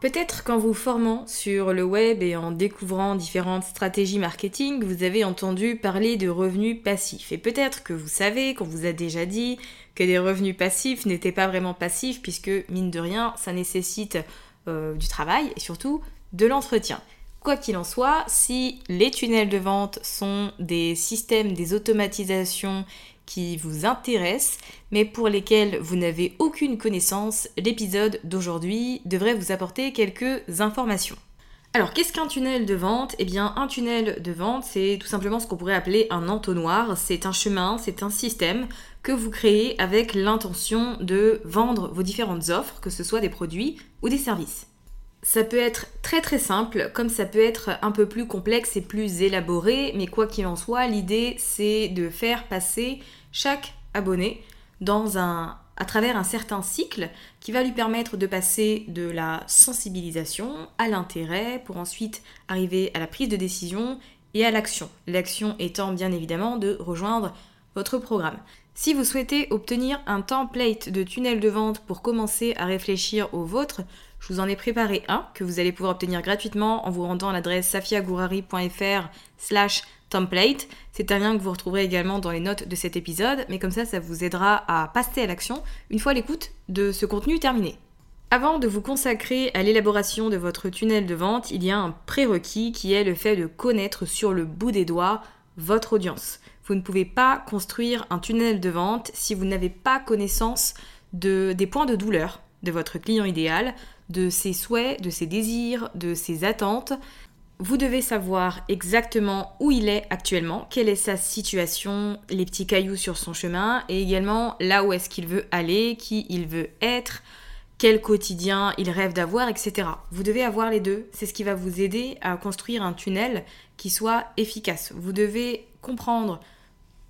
Peut-être qu'en vous formant sur le web et en découvrant différentes stratégies marketing, vous avez entendu parler de revenus passifs. Et peut-être que vous savez, qu'on vous a déjà dit, que des revenus passifs n'étaient pas vraiment passifs, puisque mine de rien, ça nécessite euh, du travail et surtout de l'entretien. Quoi qu'il en soit, si les tunnels de vente sont des systèmes, des automatisations qui vous intéressent, mais pour lesquels vous n'avez aucune connaissance, l'épisode d'aujourd'hui devrait vous apporter quelques informations. Alors, qu'est-ce qu'un tunnel de vente? Eh bien, un tunnel de vente, c'est tout simplement ce qu'on pourrait appeler un entonnoir. C'est un chemin, c'est un système que vous créez avec l'intention de vendre vos différentes offres, que ce soit des produits ou des services. Ça peut être très très simple, comme ça peut être un peu plus complexe et plus élaboré, mais quoi qu'il en soit, l'idée c'est de faire passer chaque abonné à travers un certain cycle qui va lui permettre de passer de la sensibilisation à l'intérêt pour ensuite arriver à la prise de décision et à l'action. L'action étant bien évidemment de rejoindre votre programme. Si vous souhaitez obtenir un template de tunnel de vente pour commencer à réfléchir au vôtre, je vous en ai préparé un que vous allez pouvoir obtenir gratuitement en vous rendant à l'adresse safiagourari.fr template. C'est un lien que vous retrouverez également dans les notes de cet épisode, mais comme ça, ça vous aidera à passer à l'action une fois l'écoute de ce contenu terminé. Avant de vous consacrer à l'élaboration de votre tunnel de vente, il y a un prérequis qui est le fait de connaître sur le bout des doigts votre audience. Vous ne pouvez pas construire un tunnel de vente si vous n'avez pas connaissance de, des points de douleur de votre client idéal, de ses souhaits, de ses désirs, de ses attentes, vous devez savoir exactement où il est actuellement, quelle est sa situation, les petits cailloux sur son chemin, et également là où est-ce qu'il veut aller, qui il veut être, quel quotidien il rêve d'avoir, etc. Vous devez avoir les deux. C'est ce qui va vous aider à construire un tunnel qui soit efficace. Vous devez comprendre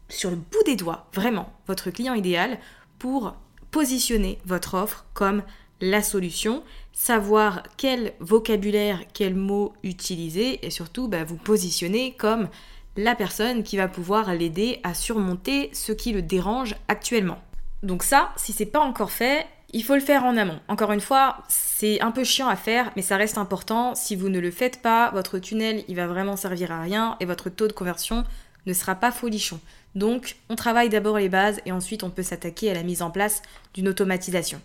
sur le bout des doigts, vraiment, votre client idéal pour positionner votre offre comme la solution, savoir quel vocabulaire, quels mots utiliser et surtout bah, vous positionner comme la personne qui va pouvoir l'aider à surmonter ce qui le dérange actuellement. Donc ça, si c'est pas encore fait, il faut le faire en amont. Encore une fois, c'est un peu chiant à faire, mais ça reste important. Si vous ne le faites pas, votre tunnel, il va vraiment servir à rien et votre taux de conversion ne sera pas folichon. Donc, on travaille d'abord les bases et ensuite on peut s'attaquer à la mise en place d'une automatisation.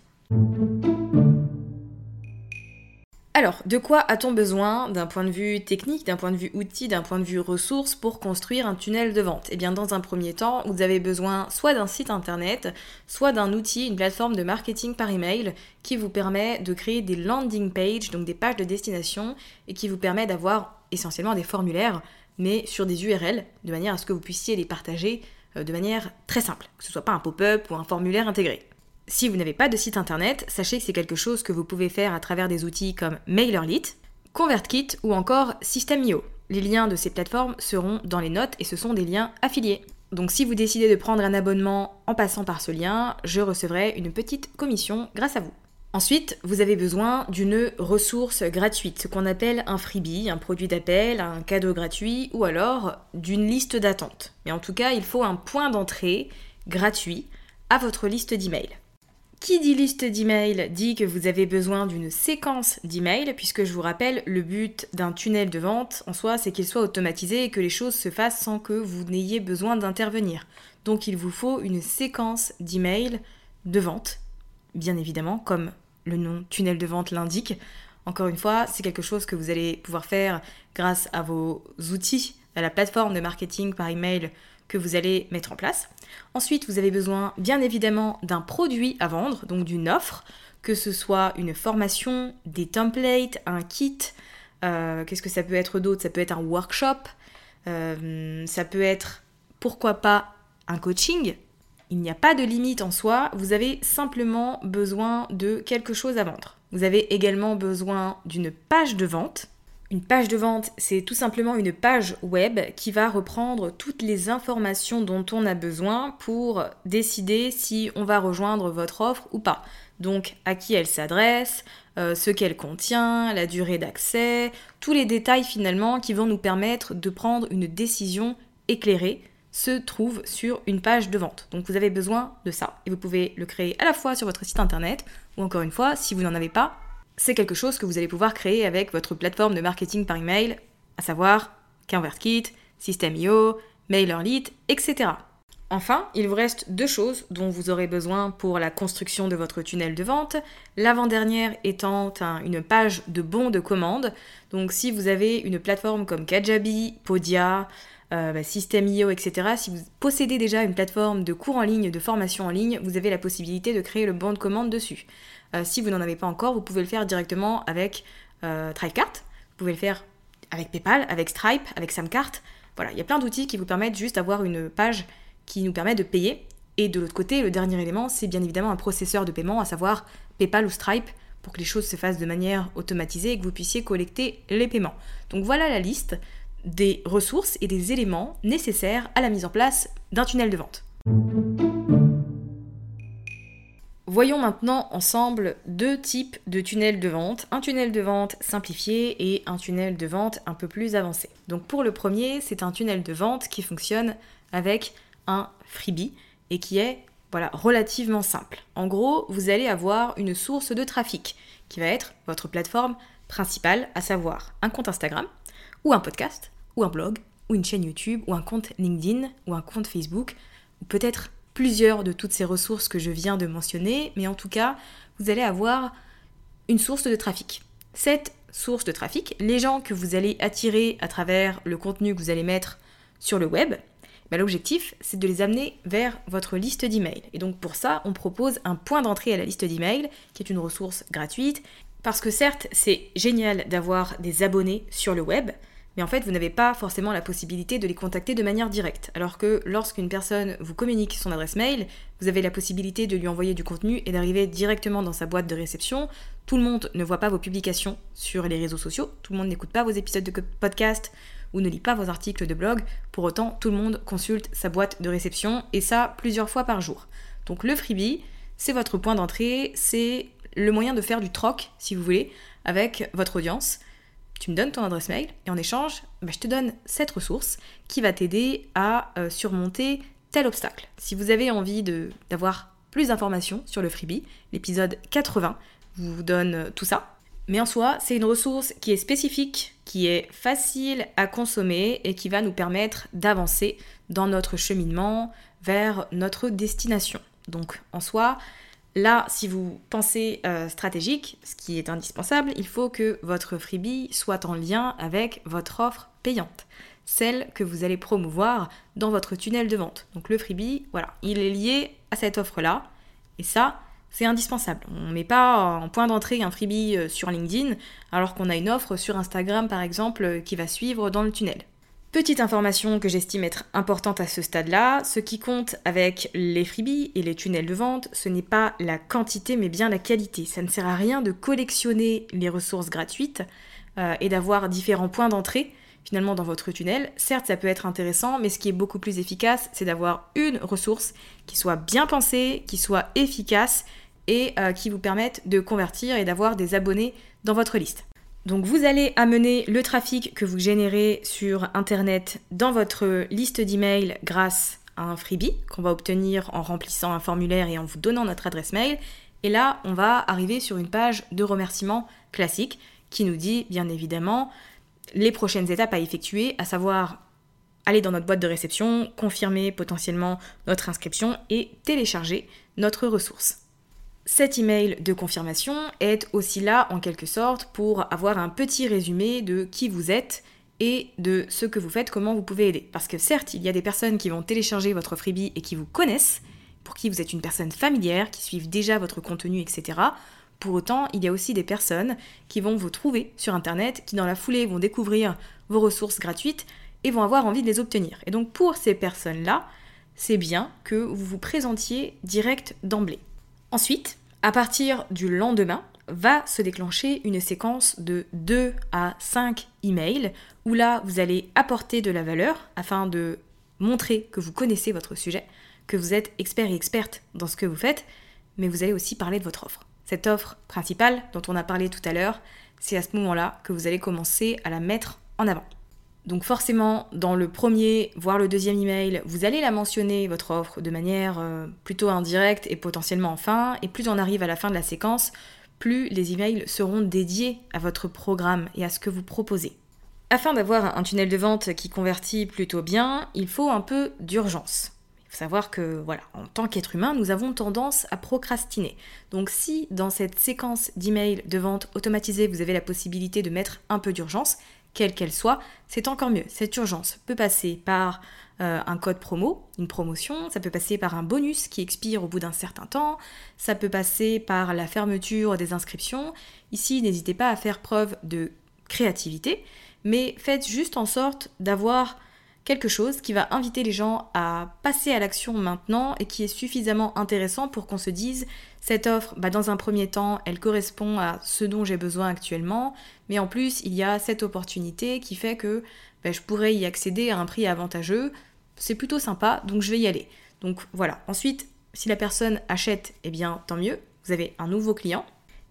Alors, de quoi a-t-on besoin d'un point de vue technique, d'un point de vue outil, d'un point de vue ressources pour construire un tunnel de vente? Eh bien, dans un premier temps, vous avez besoin soit d'un site internet, soit d'un outil, une plateforme de marketing par email qui vous permet de créer des landing pages, donc des pages de destination, et qui vous permet d'avoir essentiellement des formulaires, mais sur des URL, de manière à ce que vous puissiez les partager euh, de manière très simple, que ce soit pas un pop-up ou un formulaire intégré. Si vous n'avez pas de site internet, sachez que c'est quelque chose que vous pouvez faire à travers des outils comme MailerLite, ConvertKit ou encore System.io. Les liens de ces plateformes seront dans les notes et ce sont des liens affiliés. Donc si vous décidez de prendre un abonnement en passant par ce lien, je recevrai une petite commission grâce à vous. Ensuite, vous avez besoin d'une ressource gratuite, ce qu'on appelle un freebie, un produit d'appel, un cadeau gratuit ou alors d'une liste d'attente. Mais en tout cas, il faut un point d'entrée gratuit à votre liste d'emails. Qui dit liste d'emails dit que vous avez besoin d'une séquence d'emails, puisque je vous rappelle, le but d'un tunnel de vente en soi, c'est qu'il soit automatisé et que les choses se fassent sans que vous n'ayez besoin d'intervenir. Donc il vous faut une séquence d'emails de vente, bien évidemment, comme le nom tunnel de vente l'indique. Encore une fois, c'est quelque chose que vous allez pouvoir faire grâce à vos outils, à la plateforme de marketing par email que vous allez mettre en place. Ensuite, vous avez besoin bien évidemment d'un produit à vendre, donc d'une offre, que ce soit une formation, des templates, un kit. Euh, qu'est-ce que ça peut être d'autre? Ça peut être un workshop. Euh, ça peut être, pourquoi pas, un coaching. Il n'y a pas de limite en soi. Vous avez simplement besoin de quelque chose à vendre. Vous avez également besoin d'une page de vente une page de vente, c'est tout simplement une page web qui va reprendre toutes les informations dont on a besoin pour décider si on va rejoindre votre offre ou pas. Donc à qui elle s'adresse, euh, ce qu'elle contient, la durée d'accès, tous les détails finalement qui vont nous permettre de prendre une décision éclairée se trouvent sur une page de vente. Donc vous avez besoin de ça. Et vous pouvez le créer à la fois sur votre site internet ou encore une fois, si vous n'en avez pas, c'est quelque chose que vous allez pouvoir créer avec votre plateforme de marketing par email, à savoir ConvertKit, System.io, MailerLite, etc. Enfin, il vous reste deux choses dont vous aurez besoin pour la construction de votre tunnel de vente. L'avant-dernière étant une page de bons de commande. Donc si vous avez une plateforme comme Kajabi, Podia, euh, bah, System.io, etc., si vous possédez déjà une plateforme de cours en ligne, de formation en ligne, vous avez la possibilité de créer le bon de commande dessus. Euh, si vous n'en avez pas encore, vous pouvez le faire directement avec euh, Thrivecart. Vous pouvez le faire avec PayPal, avec Stripe, avec Samcart. Voilà, il y a plein d'outils qui vous permettent juste d'avoir une page qui nous permet de payer. Et de l'autre côté, le dernier élément, c'est bien évidemment un processeur de paiement, à savoir PayPal ou Stripe, pour que les choses se fassent de manière automatisée et que vous puissiez collecter les paiements. Donc voilà la liste des ressources et des éléments nécessaires à la mise en place d'un tunnel de vente. Voyons maintenant ensemble deux types de tunnels de vente, un tunnel de vente simplifié et un tunnel de vente un peu plus avancé. Donc pour le premier, c'est un tunnel de vente qui fonctionne avec un freebie et qui est voilà, relativement simple. En gros, vous allez avoir une source de trafic qui va être votre plateforme principale, à savoir un compte Instagram ou un podcast ou un blog ou une chaîne YouTube ou un compte LinkedIn ou un compte Facebook ou peut-être plusieurs de toutes ces ressources que je viens de mentionner, mais en tout cas, vous allez avoir une source de trafic. Cette source de trafic, les gens que vous allez attirer à travers le contenu que vous allez mettre sur le web, bah, l'objectif, c'est de les amener vers votre liste d'emails. Et donc pour ça, on propose un point d'entrée à la liste d'emails, qui est une ressource gratuite, parce que certes, c'est génial d'avoir des abonnés sur le web, mais en fait vous n'avez pas forcément la possibilité de les contacter de manière directe. Alors que lorsqu'une personne vous communique son adresse mail, vous avez la possibilité de lui envoyer du contenu et d'arriver directement dans sa boîte de réception. Tout le monde ne voit pas vos publications sur les réseaux sociaux, tout le monde n'écoute pas vos épisodes de podcast ou ne lit pas vos articles de blog, pour autant tout le monde consulte sa boîte de réception et ça plusieurs fois par jour. Donc le freebie, c'est votre point d'entrée, c'est le moyen de faire du troc, si vous voulez, avec votre audience tu me donnes ton adresse mail et en échange, bah, je te donne cette ressource qui va t'aider à euh, surmonter tel obstacle. Si vous avez envie d'avoir plus d'informations sur le freebie, l'épisode 80 vous donne euh, tout ça. Mais en soi, c'est une ressource qui est spécifique, qui est facile à consommer et qui va nous permettre d'avancer dans notre cheminement vers notre destination. Donc en soi, Là, si vous pensez euh, stratégique, ce qui est indispensable, il faut que votre freebie soit en lien avec votre offre payante, celle que vous allez promouvoir dans votre tunnel de vente. Donc le freebie, voilà, il est lié à cette offre-là, et ça, c'est indispensable. On ne met pas en point d'entrée un freebie euh, sur LinkedIn alors qu'on a une offre sur Instagram par exemple euh, qui va suivre dans le tunnel. Petite information que j'estime être importante à ce stade-là, ce qui compte avec les freebies et les tunnels de vente, ce n'est pas la quantité mais bien la qualité. Ça ne sert à rien de collectionner les ressources gratuites euh, et d'avoir différents points d'entrée finalement dans votre tunnel. Certes, ça peut être intéressant, mais ce qui est beaucoup plus efficace, c'est d'avoir une ressource qui soit bien pensée, qui soit efficace et euh, qui vous permette de convertir et d'avoir des abonnés dans votre liste. Donc vous allez amener le trafic que vous générez sur Internet dans votre liste d'emails grâce à un freebie qu'on va obtenir en remplissant un formulaire et en vous donnant notre adresse mail. Et là, on va arriver sur une page de remerciement classique qui nous dit bien évidemment les prochaines étapes à effectuer, à savoir aller dans notre boîte de réception, confirmer potentiellement notre inscription et télécharger notre ressource. Cet email de confirmation est aussi là en quelque sorte pour avoir un petit résumé de qui vous êtes et de ce que vous faites, comment vous pouvez aider. Parce que certes, il y a des personnes qui vont télécharger votre freebie et qui vous connaissent, pour qui vous êtes une personne familière, qui suivent déjà votre contenu, etc. Pour autant, il y a aussi des personnes qui vont vous trouver sur Internet, qui dans la foulée vont découvrir vos ressources gratuites et vont avoir envie de les obtenir. Et donc pour ces personnes-là, c'est bien que vous vous présentiez direct d'emblée. Ensuite, à partir du lendemain, va se déclencher une séquence de 2 à 5 emails où là, vous allez apporter de la valeur afin de montrer que vous connaissez votre sujet, que vous êtes expert et experte dans ce que vous faites, mais vous allez aussi parler de votre offre. Cette offre principale dont on a parlé tout à l'heure, c'est à ce moment-là que vous allez commencer à la mettre en avant. Donc forcément, dans le premier, voire le deuxième email, vous allez la mentionner, votre offre, de manière euh, plutôt indirecte et potentiellement en fin. Et plus on arrive à la fin de la séquence, plus les emails seront dédiés à votre programme et à ce que vous proposez. Afin d'avoir un tunnel de vente qui convertit plutôt bien, il faut un peu d'urgence. Faut savoir que, voilà, en tant qu'être humain, nous avons tendance à procrastiner. Donc si dans cette séquence d'emails de vente automatisée, vous avez la possibilité de mettre un peu d'urgence, quelle qu'elle soit, c'est encore mieux. Cette urgence peut passer par euh, un code promo, une promotion, ça peut passer par un bonus qui expire au bout d'un certain temps, ça peut passer par la fermeture des inscriptions. Ici, n'hésitez pas à faire preuve de créativité, mais faites juste en sorte d'avoir quelque chose qui va inviter les gens à passer à l'action maintenant et qui est suffisamment intéressant pour qu'on se dise cette offre, bah, dans un premier temps, elle correspond à ce dont j'ai besoin actuellement, mais en plus, il y a cette opportunité qui fait que bah, je pourrais y accéder à un prix avantageux. C'est plutôt sympa, donc je vais y aller. Donc voilà. Ensuite, si la personne achète, eh bien tant mieux, vous avez un nouveau client.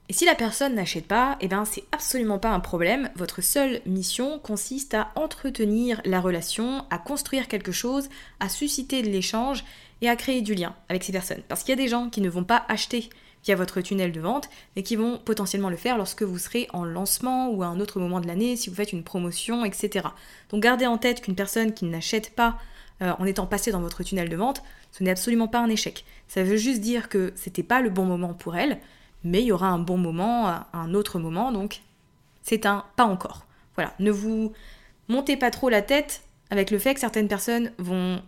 Et si la personne n'achète pas, eh bien c'est absolument pas un problème. Votre seule mission consiste à entretenir la relation, à construire quelque chose, à susciter de l'échange et à créer du lien avec ces personnes. Parce qu'il y a des gens qui ne vont pas acheter via votre tunnel de vente, mais qui vont potentiellement le faire lorsque vous serez en lancement ou à un autre moment de l'année, si vous faites une promotion, etc. Donc gardez en tête qu'une personne qui n'achète pas euh, en étant passée dans votre tunnel de vente, ce n'est absolument pas un échec. Ça veut juste dire que c'était pas le bon moment pour elle, mais il y aura un bon moment, un autre moment, donc c'est un pas encore. Voilà, ne vous montez pas trop la tête avec le fait que certaines personnes vont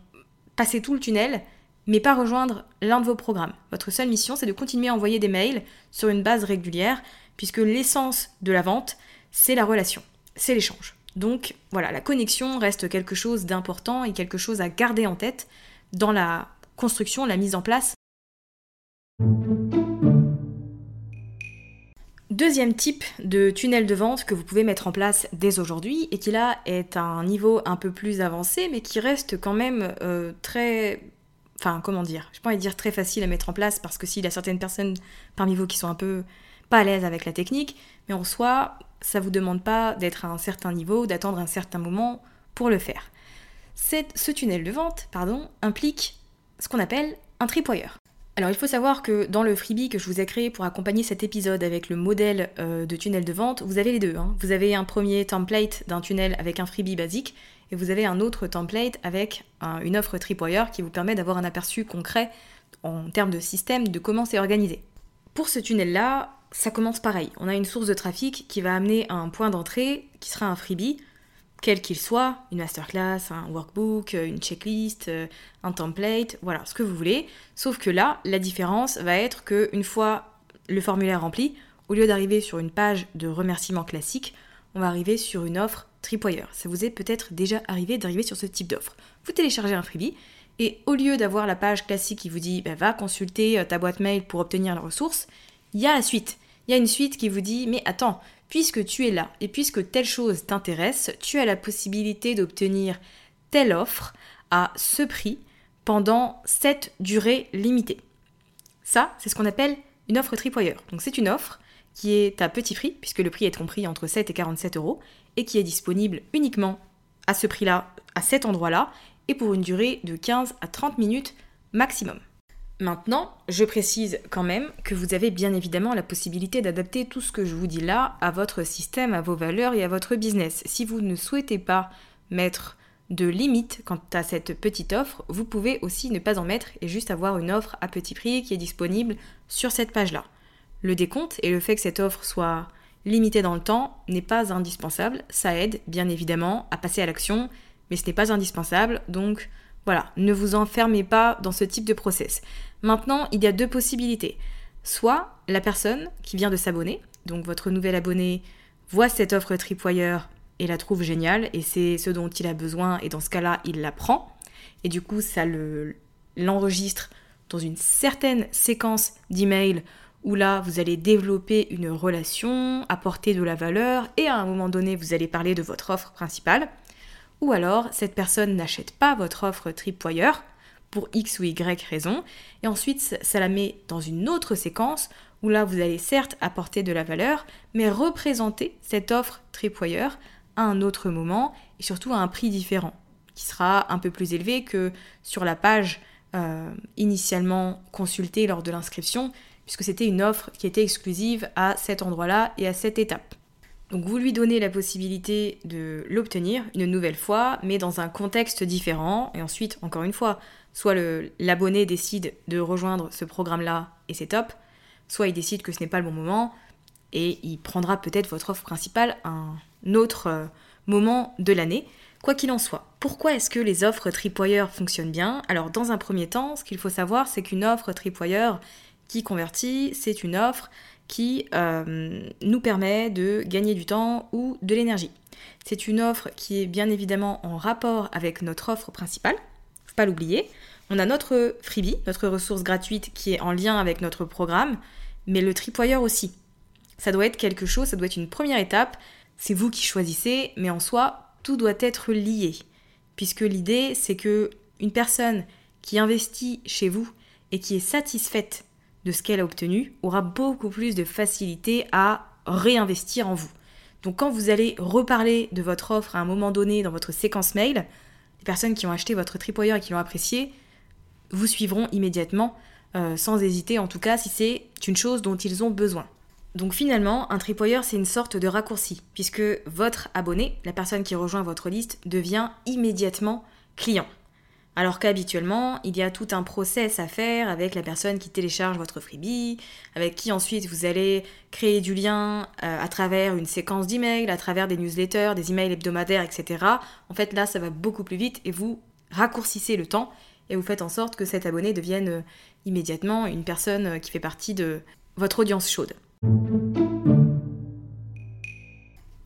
passer tout le tunnel, mais pas rejoindre l'un de vos programmes. Votre seule mission, c'est de continuer à envoyer des mails sur une base régulière, puisque l'essence de la vente, c'est la relation, c'est l'échange. Donc voilà, la connexion reste quelque chose d'important et quelque chose à garder en tête dans la construction, la mise en place. Deuxième type de tunnel de vente que vous pouvez mettre en place dès aujourd'hui et qui là est un niveau un peu plus avancé mais qui reste quand même euh, très... Enfin comment dire Je de dire très facile à mettre en place parce que s'il y a certaines personnes parmi vous qui sont un peu pas à l'aise avec la technique, mais en soi ça vous demande pas d'être à un certain niveau, d'attendre un certain moment pour le faire. ce tunnel de vente pardon, implique ce qu'on appelle un tripwire. Alors il faut savoir que dans le freebie que je vous ai créé pour accompagner cet épisode avec le modèle euh, de tunnel de vente, vous avez les deux. Hein. Vous avez un premier template d'un tunnel avec un freebie basique et vous avez un autre template avec une offre tripwire qui vous permet d'avoir un aperçu concret en termes de système de comment c'est organisé. Pour ce tunnel-là, ça commence pareil. On a une source de trafic qui va amener un point d'entrée qui sera un freebie, quel qu'il soit, une masterclass, un workbook, une checklist, un template, voilà, ce que vous voulez. Sauf que là, la différence va être que une fois le formulaire rempli, au lieu d'arriver sur une page de remerciement classique, on va arriver sur une offre Tripwire. Ça vous est peut-être déjà arrivé d'arriver sur ce type d'offre. Vous téléchargez un freebie et au lieu d'avoir la page classique qui vous dit bah, va consulter euh, ta boîte mail pour obtenir la ressource, il y a la suite. Il y a une suite qui vous dit mais attends, puisque tu es là et puisque telle chose t'intéresse, tu as la possibilité d'obtenir telle offre à ce prix pendant cette durée limitée. Ça, c'est ce qu'on appelle une offre Tripwire. Donc c'est une offre qui est à petit prix, puisque le prix est compris entre 7 et 47 euros, et qui est disponible uniquement à ce prix-là, à cet endroit-là, et pour une durée de 15 à 30 minutes maximum. Maintenant, je précise quand même que vous avez bien évidemment la possibilité d'adapter tout ce que je vous dis là à votre système, à vos valeurs et à votre business. Si vous ne souhaitez pas mettre de limites quant à cette petite offre, vous pouvez aussi ne pas en mettre et juste avoir une offre à petit prix qui est disponible sur cette page-là. Le décompte et le fait que cette offre soit limitée dans le temps n'est pas indispensable. Ça aide, bien évidemment, à passer à l'action, mais ce n'est pas indispensable. Donc voilà, ne vous enfermez pas dans ce type de process. Maintenant, il y a deux possibilités. Soit la personne qui vient de s'abonner, donc votre nouvel abonné, voit cette offre Tripwire et la trouve géniale, et c'est ce dont il a besoin, et dans ce cas-là, il la prend, et du coup, ça l'enregistre dans une certaine séquence d'emails où là, vous allez développer une relation, apporter de la valeur, et à un moment donné, vous allez parler de votre offre principale. Ou alors, cette personne n'achète pas votre offre Tripwire pour X ou Y raison, et ensuite, ça la met dans une autre séquence où là, vous allez certes apporter de la valeur, mais représenter cette offre Tripwire à un autre moment, et surtout à un prix différent, qui sera un peu plus élevé que sur la page euh, initialement consultée lors de l'inscription, puisque c'était une offre qui était exclusive à cet endroit-là et à cette étape. Donc vous lui donnez la possibilité de l'obtenir une nouvelle fois, mais dans un contexte différent, et ensuite, encore une fois, soit l'abonné décide de rejoindre ce programme-là et c'est top, soit il décide que ce n'est pas le bon moment, et il prendra peut-être votre offre principale un autre euh, moment de l'année. Quoi qu'il en soit, pourquoi est-ce que les offres Tripwire fonctionnent bien? Alors dans un premier temps, ce qu'il faut savoir, c'est qu'une offre Tripwire qui convertit, c'est une offre qui euh, nous permet de gagner du temps ou de l'énergie. C'est une offre qui est bien évidemment en rapport avec notre offre principale, faut pas l'oublier. On a notre freebie, notre ressource gratuite qui est en lien avec notre programme, mais le tripwire aussi. Ça doit être quelque chose, ça doit être une première étape. C'est vous qui choisissez, mais en soi, tout doit être lié. Puisque l'idée, c'est que une personne qui investit chez vous et qui est satisfaite de ce qu'elle a obtenu aura beaucoup plus de facilité à réinvestir en vous. Donc quand vous allez reparler de votre offre à un moment donné dans votre séquence mail, les personnes qui ont acheté votre tripwire et qui l'ont apprécié vous suivront immédiatement, euh, sans hésiter en tout cas si c'est une chose dont ils ont besoin. Donc finalement, un tripwire c'est une sorte de raccourci, puisque votre abonné, la personne qui rejoint votre liste, devient immédiatement client. Alors qu'habituellement, il y a tout un process à faire avec la personne qui télécharge votre freebie, avec qui ensuite vous allez créer du lien euh, à travers une séquence d'emails, à travers des newsletters, des emails hebdomadaires, etc. En fait, là, ça va beaucoup plus vite et vous raccourcissez le temps et vous faites en sorte que cet abonné devienne euh, immédiatement une personne euh, qui fait partie de votre audience chaude.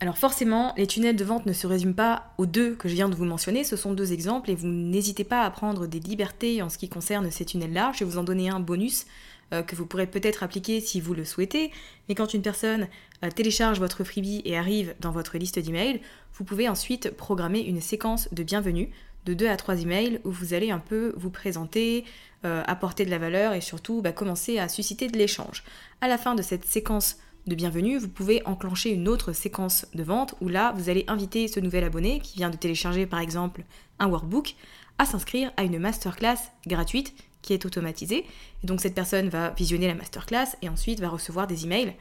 Alors forcément, les tunnels de vente ne se résument pas aux deux que je viens de vous mentionner, ce sont deux exemples et vous n'hésitez pas à prendre des libertés en ce qui concerne ces tunnels-là. Je vais vous en donner un bonus euh, que vous pourrez peut-être appliquer si vous le souhaitez. Mais quand une personne euh, télécharge votre freebie et arrive dans votre liste d'emails, vous pouvez ensuite programmer une séquence de bienvenue de deux à trois emails où vous allez un peu vous présenter, euh, apporter de la valeur et surtout bah, commencer à susciter de l'échange. À la fin de cette séquence de bienvenue, vous pouvez enclencher une autre séquence de vente où là, vous allez inviter ce nouvel abonné qui vient de télécharger par exemple un workbook à s'inscrire à une masterclass gratuite qui est automatisée. Et donc cette personne va visionner la masterclass et ensuite va recevoir des emails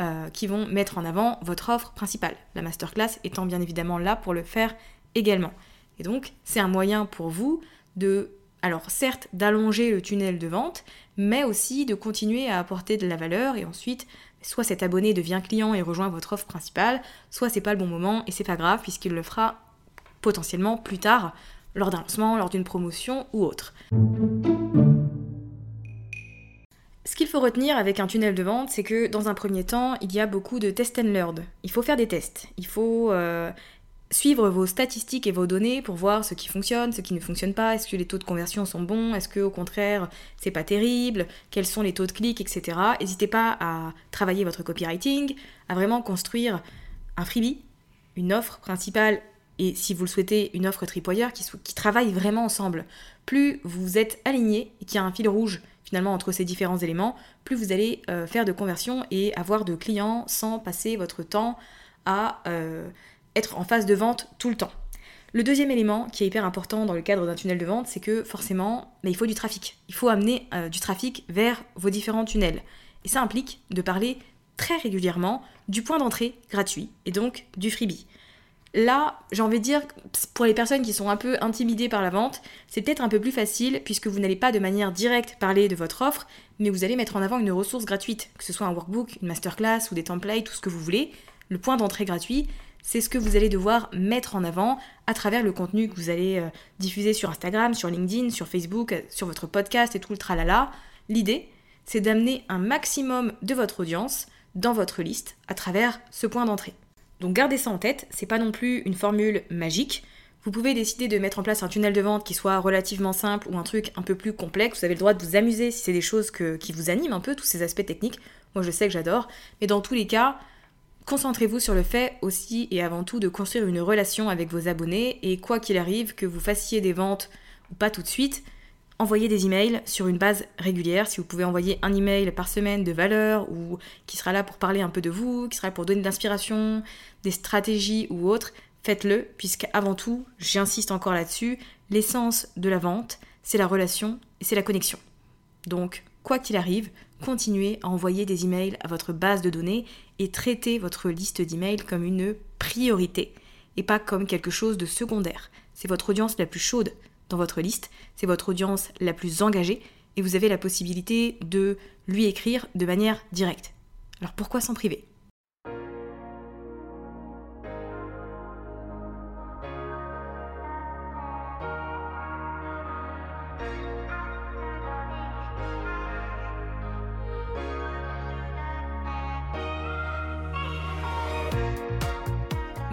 euh, qui vont mettre en avant votre offre principale. La masterclass étant bien évidemment là pour le faire également. Et donc, c'est un moyen pour vous de, alors certes, d'allonger le tunnel de vente, mais aussi de continuer à apporter de la valeur et ensuite, soit cet abonné devient client et rejoint votre offre principale, soit c'est pas le bon moment et c'est pas grave puisqu'il le fera potentiellement plus tard lors d'un lancement, lors d'une promotion ou autre. Ce qu'il faut retenir avec un tunnel de vente, c'est que dans un premier temps, il y a beaucoup de test and learn. Il faut faire des tests. Il faut euh, suivre vos statistiques et vos données pour voir ce qui fonctionne, ce qui ne fonctionne pas, est-ce que les taux de conversion sont bons, est-ce que au contraire c'est pas terrible, quels sont les taux de clics, etc. N'hésitez pas à travailler votre copywriting, à vraiment construire un freebie, une offre principale et si vous le souhaitez, une offre tripwire qui, travaille vraiment ensemble. Plus vous êtes aligné et qu'il y a un fil rouge finalement entre ces différents éléments, plus vous allez euh, faire de conversion et avoir de clients sans passer votre temps à euh, être en phase de vente tout le temps. Le deuxième élément qui est hyper important dans le cadre d'un tunnel de vente, c'est que forcément, il faut du trafic. Il faut amener euh, du trafic vers vos différents tunnels. Et ça implique de parler très régulièrement du point d'entrée gratuit et donc du freebie. Là, j'ai envie de dire, pour les personnes qui sont un peu intimidées par la vente, c'est peut-être un peu plus facile puisque vous n'allez pas de manière directe parler de votre offre, mais vous allez mettre en avant une ressource gratuite, que ce soit un workbook, une masterclass ou des templates, tout ce que vous voulez. Le point d'entrée gratuit, c'est ce que vous allez devoir mettre en avant à travers le contenu que vous allez euh, diffuser sur Instagram, sur LinkedIn, sur Facebook, euh, sur votre podcast et tout le tralala. L'idée, c'est d'amener un maximum de votre audience dans votre liste à travers ce point d'entrée. Donc gardez ça en tête, c'est pas non plus une formule magique. Vous pouvez décider de mettre en place un tunnel de vente qui soit relativement simple ou un truc un peu plus complexe. Vous avez le droit de vous amuser si c'est des choses qui vous animent un peu, tous ces aspects techniques. Moi je sais que j'adore. Mais dans tous les cas, concentrez-vous sur le fait aussi et avant tout de construire une relation avec vos abonnés et quoi qu'il arrive, que vous fassiez des ventes ou pas tout de suite, envoyez des emails sur une base régulière. Si vous pouvez envoyer un email par semaine de valeur ou qui sera là pour parler un peu de vous, qui sera là pour donner de l'inspiration, des stratégies ou autres, faites-le, puisque avant tout, j'insiste encore là-dessus, l'essence de la vente, c'est la relation et c'est la connexion. Donc, quoi qu'il arrive, continuez à envoyer des emails à votre base de données et traitez votre liste d'emails comme une priorité et pas comme quelque chose de secondaire. C'est votre audience la plus chaude, dans votre liste, c'est votre audience la plus engagée et vous avez la possibilité de lui écrire de manière directe. Alors pourquoi s'en priver?